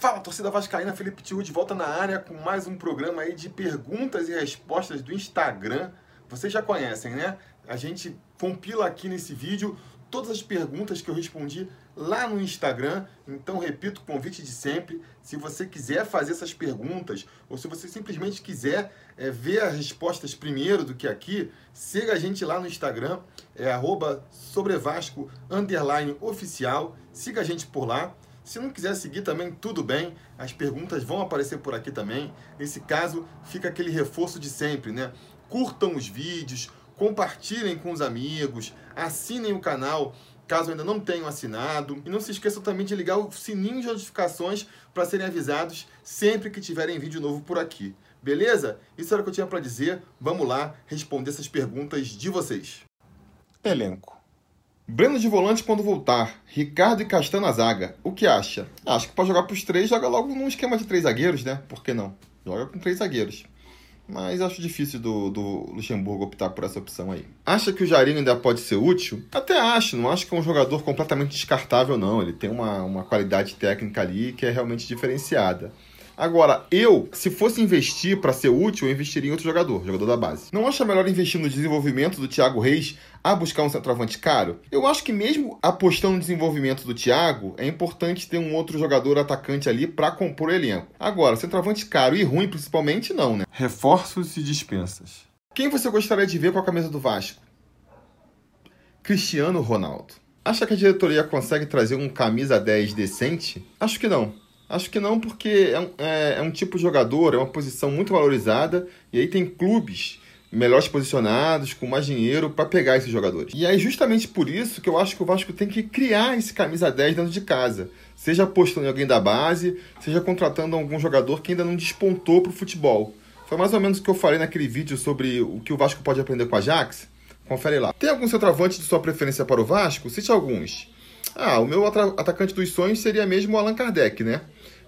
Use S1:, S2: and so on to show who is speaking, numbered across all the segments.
S1: Fala, torcida vascaína, Felipe Tiru de volta na área com mais um programa aí de perguntas e respostas do Instagram. Vocês já conhecem, né? A gente compila aqui nesse vídeo todas as perguntas que eu respondi lá no Instagram. Então, repito o convite de sempre. Se você quiser fazer essas perguntas, ou se você simplesmente quiser é, ver as respostas primeiro do que aqui, siga a gente lá no Instagram, é sobrevasco, oficial. Siga a gente por lá. Se não quiser seguir também, tudo bem. As perguntas vão aparecer por aqui também. Nesse caso, fica aquele reforço de sempre, né? Curtam os vídeos, compartilhem com os amigos, assinem o canal caso ainda não tenham assinado. E não se esqueçam também de ligar o sininho de notificações para serem avisados sempre que tiverem vídeo novo por aqui. Beleza? Isso era o que eu tinha para dizer. Vamos lá responder essas perguntas de vocês. Elenco. Breno de volante quando voltar. Ricardo e Castan na zaga. O que acha? Acho que pode jogar para os três, joga logo num esquema de três zagueiros, né? Por que não? Joga com três zagueiros. Mas acho difícil do, do Luxemburgo optar por essa opção aí. Acha que o Jarinho ainda pode ser útil? Até acho, não acho que é um jogador completamente descartável, não. Ele tem uma, uma qualidade técnica ali que é realmente diferenciada. Agora, eu, se fosse investir para ser útil, eu investiria em outro jogador, jogador da base. Não acha melhor investir no desenvolvimento do Thiago Reis a buscar um centroavante caro? Eu acho que mesmo apostando no desenvolvimento do Thiago, é importante ter um outro jogador atacante ali para compor o elenco. Agora, centroavante caro e ruim principalmente não, né? Reforços e dispensas. Quem você gostaria de ver com a camisa do Vasco? Cristiano Ronaldo. Acha que a diretoria consegue trazer um camisa 10 decente? Acho que não. Acho que não, porque é um, é, é um tipo de jogador, é uma posição muito valorizada, e aí tem clubes melhores posicionados, com mais dinheiro para pegar esses jogadores. E é justamente por isso que eu acho que o Vasco tem que criar esse camisa 10 dentro de casa. Seja apostando em alguém da base, seja contratando algum jogador que ainda não despontou para o futebol. Foi mais ou menos o que eu falei naquele vídeo sobre o que o Vasco pode aprender com a Ajax. Confere lá. Tem algum centroavante de sua preferência para o Vasco? Cite alguns. Ah, o meu atacante dos sonhos seria mesmo o Allan Kardec, né?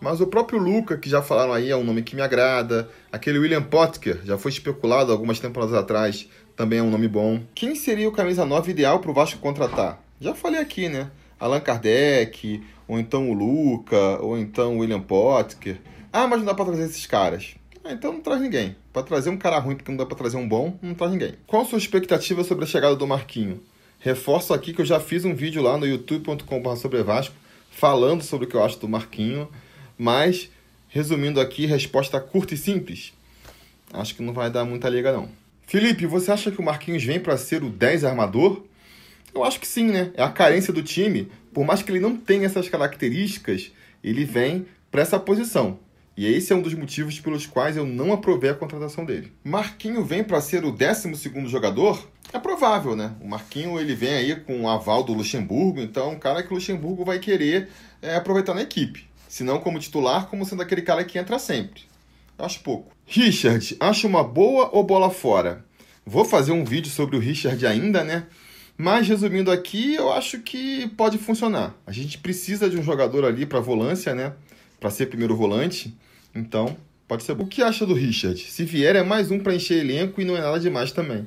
S1: Mas o próprio Luca, que já falaram aí, é um nome que me agrada. Aquele William Potker, já foi especulado algumas temporadas atrás, também é um nome bom. Quem seria o camisa 9 ideal para o Vasco contratar? Já falei aqui, né? Allan Kardec, ou então o Luca, ou então o William Potker. Ah, mas não dá para trazer esses caras. Ah, então não traz ninguém. Para trazer um cara ruim porque não dá para trazer um bom, não traz ninguém. Qual a sua expectativa sobre a chegada do Marquinho? Reforço aqui que eu já fiz um vídeo lá no youtube.com.br sobre Vasco falando sobre o que eu acho do Marquinho. Mas, resumindo aqui, resposta curta e simples. Acho que não vai dar muita liga, não. Felipe, você acha que o Marquinhos vem para ser o 10 armador? Eu acho que sim, né? É a carência do time. Por mais que ele não tenha essas características, ele vem para essa posição. E esse é um dos motivos pelos quais eu não aprovei a contratação dele. Marquinho vem para ser o 12 jogador? É provável, né? O Marquinho ele vem aí com o aval do Luxemburgo, então um cara que o Luxemburgo vai querer é, aproveitar na equipe. Se não como titular, como sendo aquele cara que entra sempre. Acho pouco. Richard, acha uma boa ou bola fora? Vou fazer um vídeo sobre o Richard ainda, né? Mas resumindo aqui, eu acho que pode funcionar. A gente precisa de um jogador ali para volância, né? Para ser primeiro volante. Então, pode ser bom. O que acha do Richard? Se vier, é mais um para encher elenco e não é nada demais também.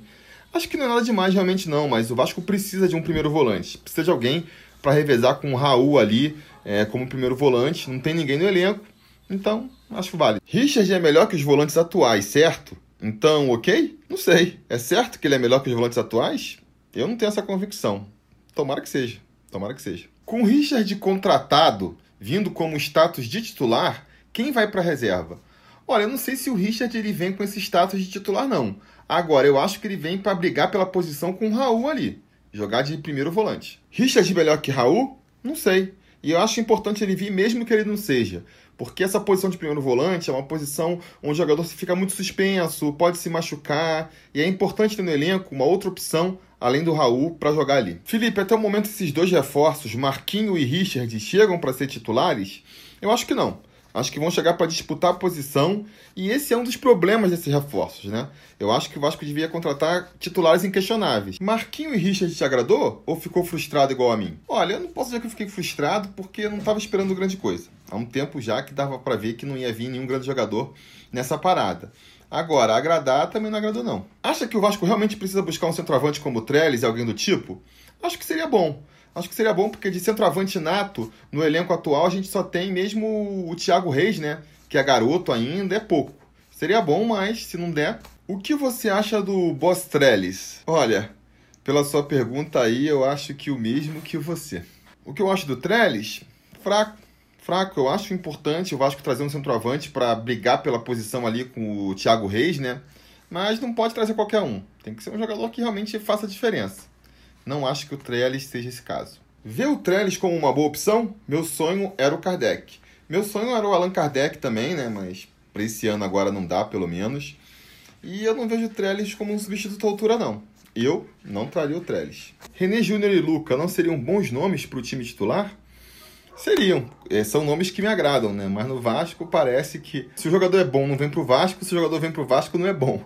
S1: Acho que não é nada demais realmente não, mas o Vasco precisa de um primeiro volante. Precisa de alguém para revezar com o Raul ali é, como primeiro volante, não tem ninguém no elenco, então acho válido. Richard é melhor que os volantes atuais, certo? Então, ok? Não sei. É certo que ele é melhor que os volantes atuais? Eu não tenho essa convicção. Tomara que seja. Tomara que seja. Com o Richard contratado, vindo como status de titular, quem vai para a reserva? Olha, eu não sei se o Richard ele vem com esse status de titular, não. Agora, eu acho que ele vem para brigar pela posição com o Raul ali. Jogar de primeiro volante. Richard melhor que Raul? Não sei. E eu acho importante ele vir mesmo que ele não seja. Porque essa posição de primeiro volante é uma posição onde o jogador fica muito suspenso, pode se machucar. E é importante ter no elenco uma outra opção, além do Raul, para jogar ali. Felipe, até o momento esses dois reforços, Marquinho e Richard, chegam para ser titulares? Eu acho que não. Acho que vão chegar para disputar a posição e esse é um dos problemas desses reforços, né? Eu acho que o Vasco devia contratar titulares inquestionáveis. Marquinho e Richard te agradou ou ficou frustrado igual a mim? Olha, eu não posso dizer que eu fiquei frustrado porque eu não estava esperando grande coisa. Há um tempo já que dava para ver que não ia vir nenhum grande jogador nessa parada. Agora, agradar também não agradou não. Acha que o Vasco realmente precisa buscar um centroavante como o Trellis e alguém do tipo? Acho que seria bom. Acho que seria bom porque de centroavante nato, no elenco atual, a gente só tem mesmo o Thiago Reis, né? Que é garoto ainda, é pouco. Seria bom, mas se não der. O que você acha do Boss Trellis? Olha, pela sua pergunta aí, eu acho que o mesmo que você. O que eu acho do Trellis? Fraco. Fraco, eu acho importante o Vasco trazer um centroavante para brigar pela posição ali com o Thiago Reis, né? Mas não pode trazer qualquer um. Tem que ser um jogador que realmente faça diferença. Não acho que o Trellis seja esse caso. Ver o Trellis como uma boa opção? Meu sonho era o Kardec. Meu sonho era o Allan Kardec também, né? Mas para esse ano agora não dá, pelo menos. E eu não vejo o Trellis como um substituto à altura, não. Eu não traria o Trellis. René Júnior e Luca não seriam bons nomes para o time titular? Seriam. É, são nomes que me agradam, né? Mas no Vasco parece que se o jogador é bom não vem para o Vasco, se o jogador vem para o Vasco não é bom.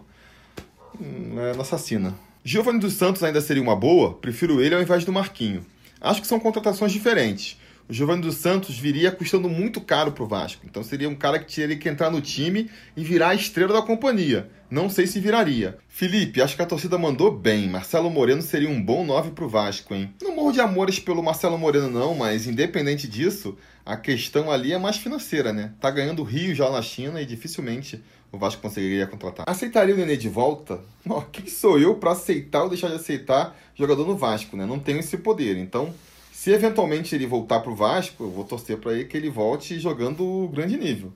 S1: Hum, é nossa sina. Giovanni dos Santos ainda seria uma boa? Prefiro ele ao invés do Marquinho. Acho que são contratações diferentes. O Giovanni dos Santos viria custando muito caro para o Vasco. Então seria um cara que teria que entrar no time e virar a estrela da companhia. Não sei se viraria. Felipe, acho que a torcida mandou bem. Marcelo Moreno seria um bom 9 para o Vasco, hein? Não morro de amores pelo Marcelo Moreno, não, mas independente disso, a questão ali é mais financeira, né? Tá ganhando Rio já na China e dificilmente o Vasco conseguiria contratar. Aceitaria o Nenê de volta? Quem sou eu para aceitar ou deixar de aceitar jogador no Vasco, né? Não tenho esse poder. Então, se eventualmente ele voltar para o Vasco, eu vou torcer para ele que ele volte jogando grande nível.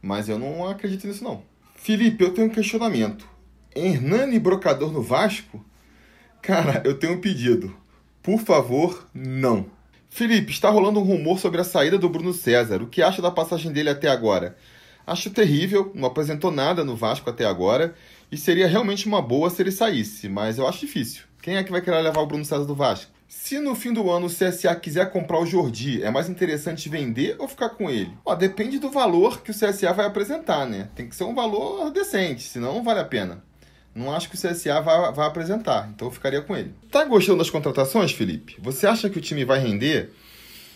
S1: Mas eu não acredito nisso não. Felipe, eu tenho um questionamento. Hernani Brocador no Vasco? Cara, eu tenho um pedido. Por favor, não. Felipe, está rolando um rumor sobre a saída do Bruno César. O que acha da passagem dele até agora? Acho terrível, não apresentou nada no Vasco até agora e seria realmente uma boa se ele saísse, mas eu acho difícil. Quem é que vai querer levar o Bruno César do Vasco? Se no fim do ano o CSA quiser comprar o Jordi, é mais interessante vender ou ficar com ele? Ó, depende do valor que o CSA vai apresentar, né? Tem que ser um valor decente, senão não vale a pena. Não acho que o CSA vai, apresentar, então eu ficaria com ele. Tá gostando das contratações, Felipe? Você acha que o time vai render?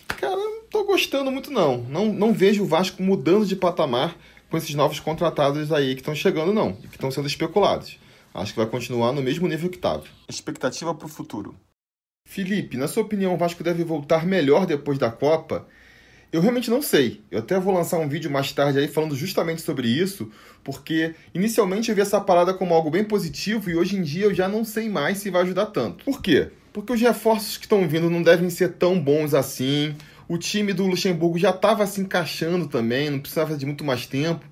S1: Cara, tô gostando muito não. Não, não vejo o Vasco mudando de patamar com esses novos contratados aí que estão chegando, não. E que estão sendo especulados. Acho que vai continuar no mesmo nível que estava. Expectativa para o futuro. Felipe, na sua opinião, o Vasco deve voltar melhor depois da Copa? Eu realmente não sei. Eu até vou lançar um vídeo mais tarde aí falando justamente sobre isso, porque inicialmente eu vi essa parada como algo bem positivo e hoje em dia eu já não sei mais se vai ajudar tanto. Por quê? Porque os reforços que estão vindo não devem ser tão bons assim. O time do Luxemburgo já estava se encaixando também, não precisava de muito mais tempo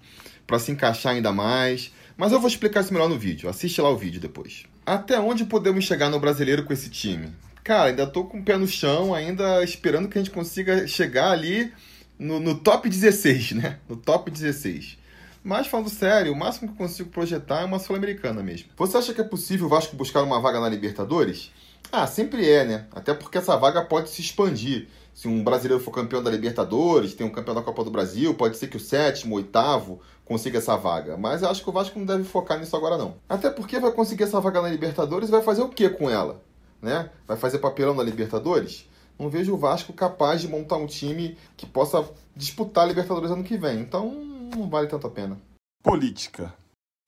S1: para se encaixar ainda mais. Mas eu vou explicar isso melhor no vídeo. Assiste lá o vídeo depois. Até onde podemos chegar no brasileiro com esse time? Cara, ainda tô com o pé no chão, ainda esperando que a gente consiga chegar ali no, no top 16, né? No top 16. Mas falando sério, o máximo que eu consigo projetar é uma Sul-Americana mesmo. Você acha que é possível o Vasco buscar uma vaga na Libertadores? Ah, sempre é, né? Até porque essa vaga pode se expandir. Se um brasileiro for campeão da Libertadores, tem um campeão da Copa do Brasil, pode ser que o sétimo, oitavo consiga essa vaga. Mas eu acho que o Vasco não deve focar nisso agora, não. Até porque vai conseguir essa vaga na Libertadores e vai fazer o que com ela? né? Vai fazer papelão na Libertadores? Não vejo o Vasco capaz de montar um time que possa disputar a Libertadores ano que vem. Então, não vale tanto a pena. Política.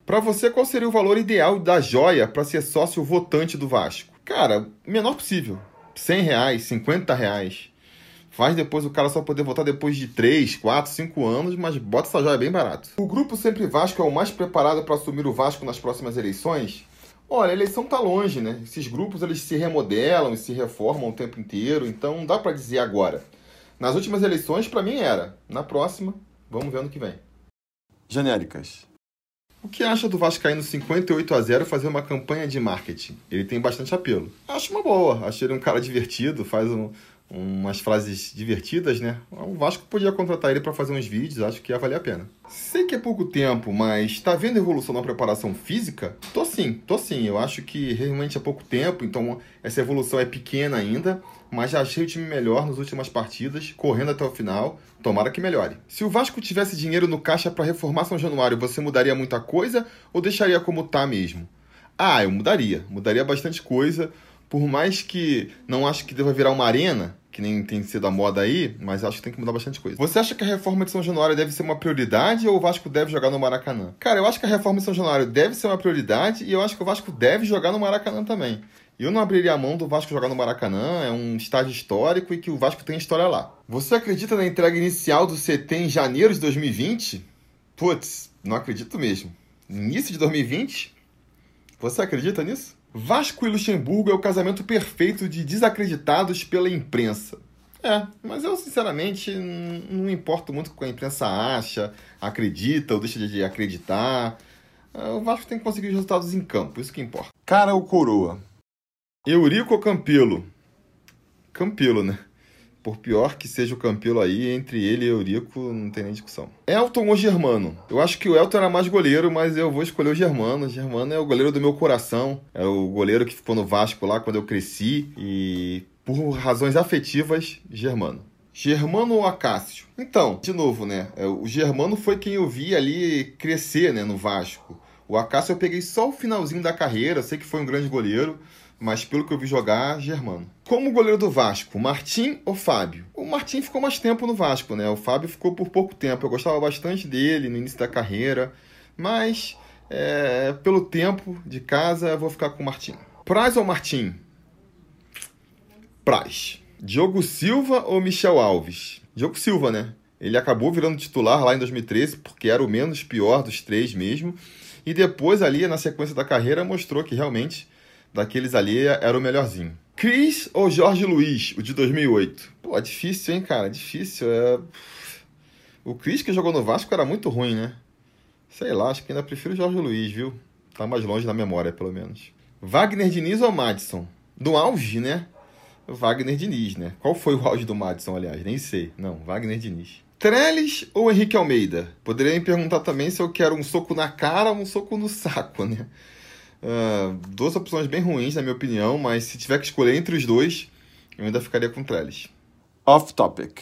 S1: Para você, qual seria o valor ideal da joia para ser sócio votante do Vasco? Cara, menor possível. 100 reais, 50 reais. Faz depois o cara só poder votar depois de 3, 4, 5 anos, mas bota essa joia bem barato. O grupo Sempre Vasco é o mais preparado para assumir o Vasco nas próximas eleições? Olha, a eleição tá longe, né? Esses grupos eles se remodelam e se reformam o tempo inteiro, então não dá para dizer agora. Nas últimas eleições, para mim era. Na próxima, vamos ver ano que vem. Genéricas. O que acha do Vascaíno 58 a 0 fazer uma campanha de marketing? Ele tem bastante apelo. Acho uma boa. Acho ele um cara divertido, faz um, umas frases divertidas, né? O Vasco podia contratar ele para fazer uns vídeos, acho que ia valer a pena. Sei que é pouco tempo, mas tá vendo evolução na preparação física? Tô sim, tô sim. Eu acho que realmente é pouco tempo, então essa evolução é pequena ainda, mas já achei o time melhor nas últimas partidas, correndo até o final. Tomara que melhore. Se o Vasco tivesse dinheiro no caixa para reformar São Januário, você mudaria muita coisa ou deixaria como tá mesmo? Ah, eu mudaria. Mudaria bastante coisa por mais que não acho que deva virar uma arena, que nem tem sido a moda aí, mas acho que tem que mudar bastante coisa. Você acha que a reforma de São Januário deve ser uma prioridade ou o Vasco deve jogar no Maracanã? Cara, eu acho que a reforma de São Januário deve ser uma prioridade e eu acho que o Vasco deve jogar no Maracanã também. Eu não abriria a mão do Vasco jogar no Maracanã, é um estádio histórico e que o Vasco tem história lá. Você acredita na entrega inicial do CT em janeiro de 2020? Putz, não acredito mesmo. Início de 2020? Você acredita nisso? Vasco e Luxemburgo é o casamento perfeito de desacreditados pela imprensa. É, mas eu sinceramente não importo muito com o que a imprensa acha, acredita ou deixa de acreditar. É, o Vasco tem que conseguir os resultados em campo, isso que importa. Cara ou coroa? Eurico ou Campelo? Campelo, né? Por pior que seja o Campelo aí, entre ele e Eurico não tem nem discussão. Elton ou Germano? Eu acho que o Elton era mais goleiro, mas eu vou escolher o Germano. O Germano é o goleiro do meu coração. É o goleiro que ficou no Vasco lá quando eu cresci. E por razões afetivas, Germano. Germano ou Acácio? Então, de novo, né? É, o Germano foi quem eu vi ali crescer né, no Vasco. O Acácio eu peguei só o finalzinho da carreira, sei que foi um grande goleiro mas pelo que eu vi jogar, Germano. Como goleiro do Vasco, Martim ou Fábio? O Martim ficou mais tempo no Vasco, né? O Fábio ficou por pouco tempo. Eu gostava bastante dele no início da carreira, mas é, pelo tempo de casa, eu vou ficar com o Martim. Praz ou Martim? Praz. Diogo Silva ou Michel Alves? Diogo Silva, né? Ele acabou virando titular lá em 2013, porque era o menos pior dos três mesmo. E depois, ali, na sequência da carreira, mostrou que realmente daqueles ali era o melhorzinho. Cris ou Jorge Luiz, o de 2008? Pô, difícil, hein, cara? Difícil. É... O Cris que jogou no Vasco era muito ruim, né? Sei lá, acho que ainda prefiro o Jorge Luiz, viu? Tá mais longe na memória, pelo menos. Wagner Diniz ou Madison? Do auge, né? Wagner Diniz, né? Qual foi o auge do Madison, aliás? Nem sei. Não, Wagner Diniz. Trellis ou Henrique Almeida? Poderia me perguntar também se eu quero um soco na cara ou um soco no saco, né? Uh, duas opções bem ruins, na minha opinião, mas se tiver que escolher entre os dois, eu ainda ficaria com Trellis. Off topic.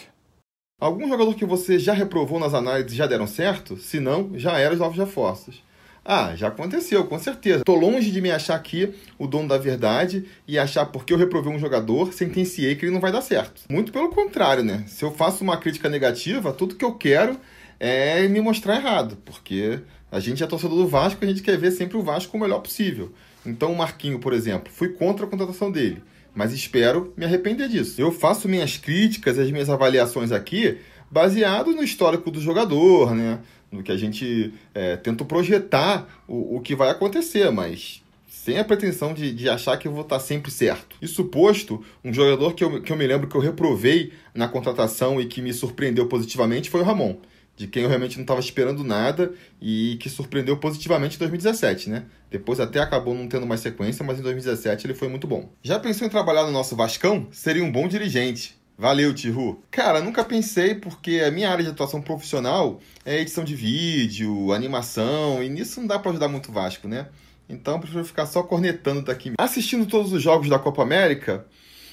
S1: Algum jogador que você já reprovou nas análises já deram certo? Se não, já eram os novos reforços. Ah, já aconteceu, com certeza. Tô longe de me achar aqui o dono da verdade e achar porque eu reprovei um jogador, sentenciei que ele não vai dar certo. Muito pelo contrário, né? Se eu faço uma crítica negativa, tudo que eu quero é me mostrar errado, porque a gente é torcedor do Vasco, a gente quer ver sempre o Vasco o melhor possível. Então o Marquinho, por exemplo, fui contra a contratação dele, mas espero me arrepender disso. Eu faço minhas críticas, as minhas avaliações aqui, baseado no histórico do jogador, né? No que a gente é, tenta projetar o, o que vai acontecer, mas sem a pretensão de, de achar que eu vou estar sempre certo. Isso posto, um jogador que eu, que eu me lembro que eu reprovei na contratação e que me surpreendeu positivamente foi o Ramon de quem eu realmente não estava esperando nada e que surpreendeu positivamente em 2017, né? Depois até acabou não tendo mais sequência, mas em 2017 ele foi muito bom. Já pensou em trabalhar no nosso Vascão? Seria um bom dirigente. Valeu, Tihu. Cara, nunca pensei porque a minha área de atuação profissional é edição de vídeo, animação, e nisso não dá para ajudar muito o Vasco, né? Então eu prefiro ficar só cornetando daqui. Assistindo todos os jogos da Copa América?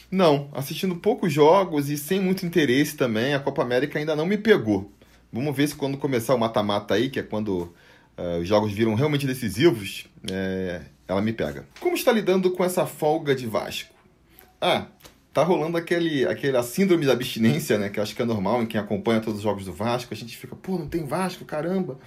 S1: Não, assistindo poucos jogos e sem muito interesse também, a Copa América ainda não me pegou. Vamos ver se quando começar o mata-mata aí, que é quando uh, os jogos viram realmente decisivos, é, ela me pega. Como está lidando com essa folga de Vasco? Ah, tá rolando aquele, aquele síndrome da abstinência, né? Que acho que é normal em quem acompanha todos os jogos do Vasco. A gente fica, pô, não tem Vasco, caramba.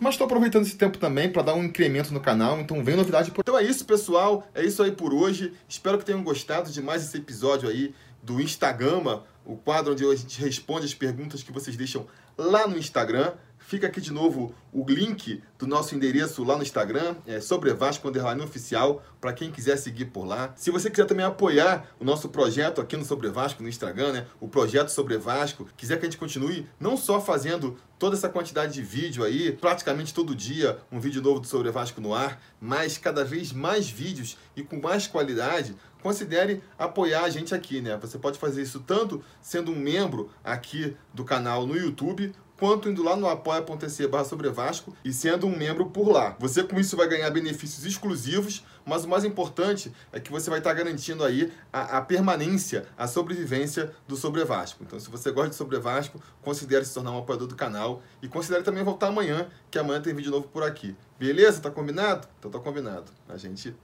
S1: Mas estou aproveitando esse tempo também para dar um incremento no canal, então vem novidade por. Então é isso, pessoal. É isso aí por hoje. Espero que tenham gostado de mais esse episódio aí do Instagram, o quadro onde a gente responde as perguntas que vocês deixam lá no Instagram. Fica aqui de novo o link do nosso endereço lá no Instagram, é sobre Vasco Underline Oficial, para quem quiser seguir por lá. Se você quiser também apoiar o nosso projeto aqui no Sobre Vasco no Instagram, né? O projeto Sobre Vasco, quiser que a gente continue não só fazendo toda essa quantidade de vídeo aí, praticamente todo dia um vídeo novo do Sobre Vasco no ar, mas cada vez mais vídeos e com mais qualidade, considere apoiar a gente aqui, né? Você pode fazer isso tanto sendo um membro aqui do canal no YouTube, quanto indo lá no apoia.se barra sobre Vasco e sendo um membro por lá. Você com isso vai ganhar benefícios exclusivos, mas o mais importante é que você vai estar garantindo aí a, a permanência, a sobrevivência do Sobre Vasco. Então, se você gosta de Sobre Vasco, considere se tornar um apoiador do canal e considere também voltar amanhã, que amanhã tem vídeo novo por aqui. Beleza? Tá combinado? Então tá combinado. A gente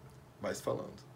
S1: vai se falando.